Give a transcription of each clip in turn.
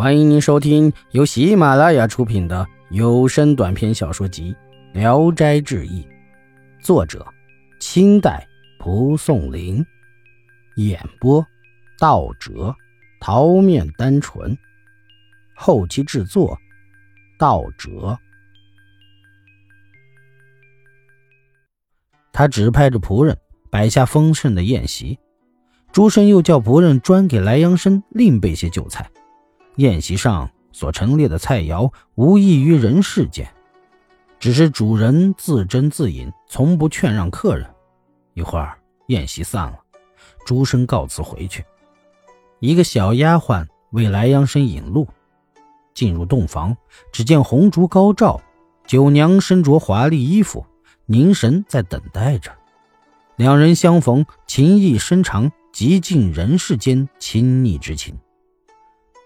欢迎您收听由喜马拉雅出品的有声短篇小说集《聊斋志异》，作者：清代蒲松龄，演播：道哲、桃面单纯，后期制作：道哲。他指派着仆人摆下丰盛的宴席，朱生又叫仆人专给莱阳生另备些酒菜。宴席上所陈列的菜肴无异于人世间，只是主人自斟自饮，从不劝让客人。一会儿宴席散了，朱生告辞回去。一个小丫鬟为来阳生引路，进入洞房，只见红烛高照，九娘身着华丽衣服，凝神在等待着。两人相逢，情意深长，极尽人世间亲昵之情。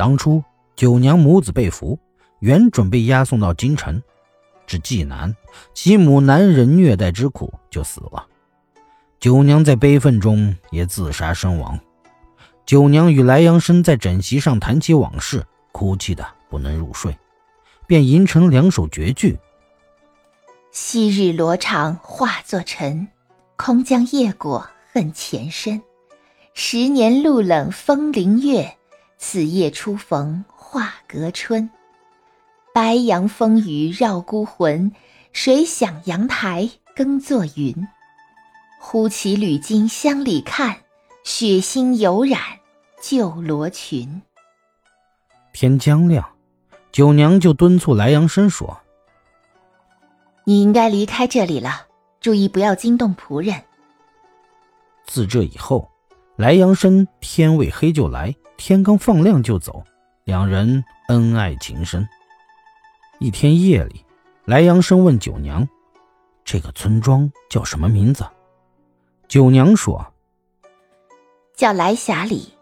当初九娘母子被俘，原准备押送到京城，至济南，其母难忍虐待之苦，就死了。九娘在悲愤中也自杀身亡。九娘与莱阳生在枕席上谈起往事，哭泣的不能入睡，便吟成两首绝句：“昔日罗裳化作尘，空将夜果恨前身。十年露冷风凌月。”此夜初逢画阁春，白杨风雨绕孤魂。谁想阳台更作云？忽起缕巾乡里看，血腥犹染旧罗裙。天将亮，九娘就敦促莱阳生说：“你应该离开这里了，注意不要惊动仆人。”自这以后，莱阳生天未黑就来。天刚放亮就走，两人恩爱情深。一天夜里，莱阳生问九娘：“这个村庄叫什么名字？”九娘说：“叫来霞里，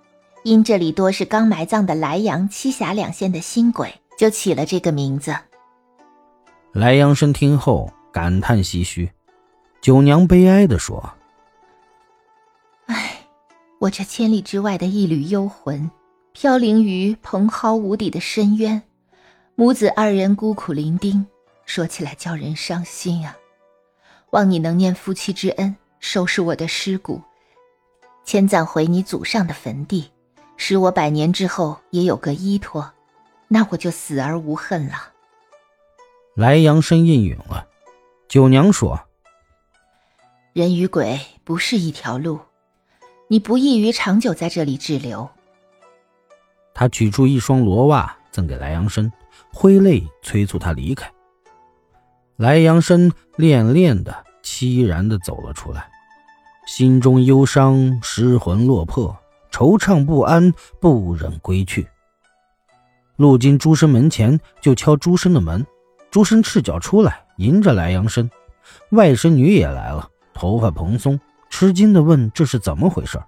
因这里多是刚埋葬的莱阳、栖霞两县的新鬼，就起了这个名字。”莱阳生听后感叹唏嘘，九娘悲哀地说。我这千里之外的一缕幽魂，飘零于蓬蒿无底的深渊，母子二人孤苦伶仃，说起来叫人伤心啊！望你能念夫妻之恩，收拾我的尸骨，迁葬回你祖上的坟地，使我百年之后也有个依托，那我就死而无恨了。莱阳深应允了。九娘说：“人与鬼不是一条路。”你不易于长久在这里滞留。他取出一双罗袜赠给莱阳生，挥泪催促他离开。莱阳生恋恋的、凄然的走了出来，心中忧伤，失魂落魄，惆怅不安，不忍归去。路经朱生门前，就敲朱生的门。朱生赤脚出来，迎着莱阳生，外甥女也来了，头发蓬松。吃惊的问：“这是怎么回事？”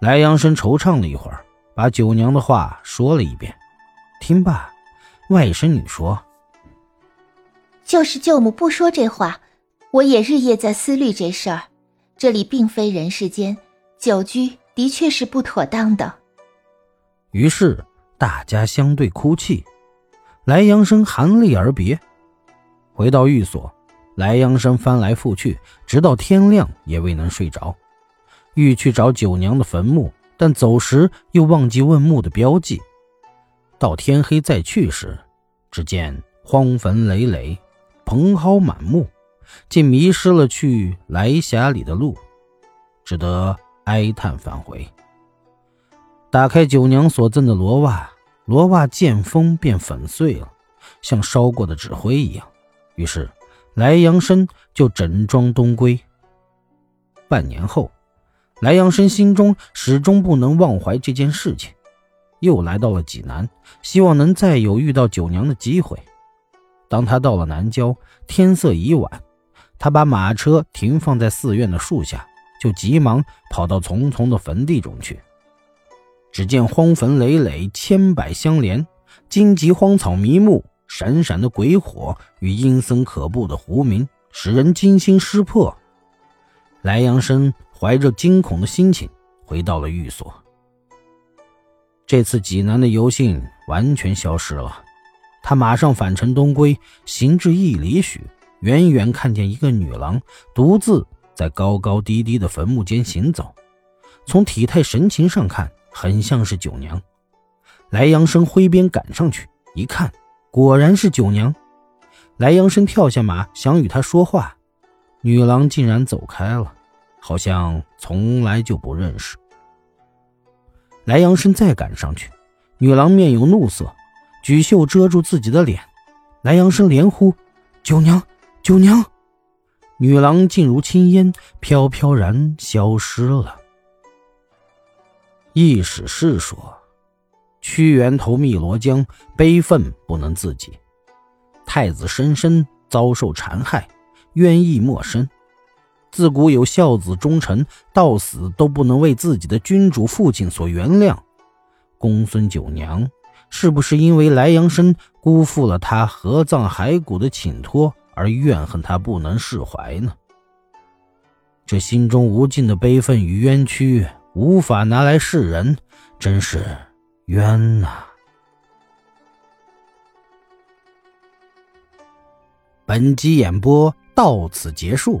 莱阳生惆怅了一会儿，把九娘的话说了一遍。听罢，外甥女说：“就是舅母不说这话，我也日夜在思虑这事儿。这里并非人世间，久居的确是不妥当的。”于是大家相对哭泣。莱阳生含泪而别，回到寓所。莱阳生翻来覆去，直到天亮也未能睡着，欲去找九娘的坟墓，但走时又忘记问墓的标记。到天黑再去时，只见荒坟累累，蓬蒿满目，竟迷失了去来峡里的路，只得哀叹返回。打开九娘所赠的罗袜，罗袜见风便粉碎了，像烧过的纸灰一样。于是。来阳生就整装东归。半年后，莱阳生心中始终不能忘怀这件事情，又来到了济南，希望能再有遇到九娘的机会。当他到了南郊，天色已晚，他把马车停放在寺院的树下，就急忙跑到丛丛的坟地中去。只见荒坟累累，千百相连，荆棘荒草迷目。闪闪的鬼火与阴森可怖的狐鸣，使人惊心失魄。莱阳生怀着惊恐的心情回到了寓所。这次济南的游信完全消失了。他马上返程东归，行至一里许，远远看见一个女郎独自在高高低低的坟墓间行走。从体态神情上看，很像是九娘。莱阳生挥鞭赶上去，一看，果然是九娘。莱阳生跳下马，想与她说话，女郎竟然走开了，好像从来就不认识。莱阳生再赶上去，女郎面有怒色，举袖遮住自己的脸。莱阳生连呼：“九娘，九娘！”女郎竟如轻烟，飘飘然消失了。易史是说：“屈原投汨罗江，悲愤不能自己；太子申申遭受残害，冤意莫深。自古有孝子忠臣，到死都不能为自己的君主父亲所原谅。公孙九娘是不是因为莱阳生辜负了他合葬骸骨的请托而怨恨他不能释怀呢？这心中无尽的悲愤与冤屈。”无法拿来示人，真是冤呐！本集演播到此结束，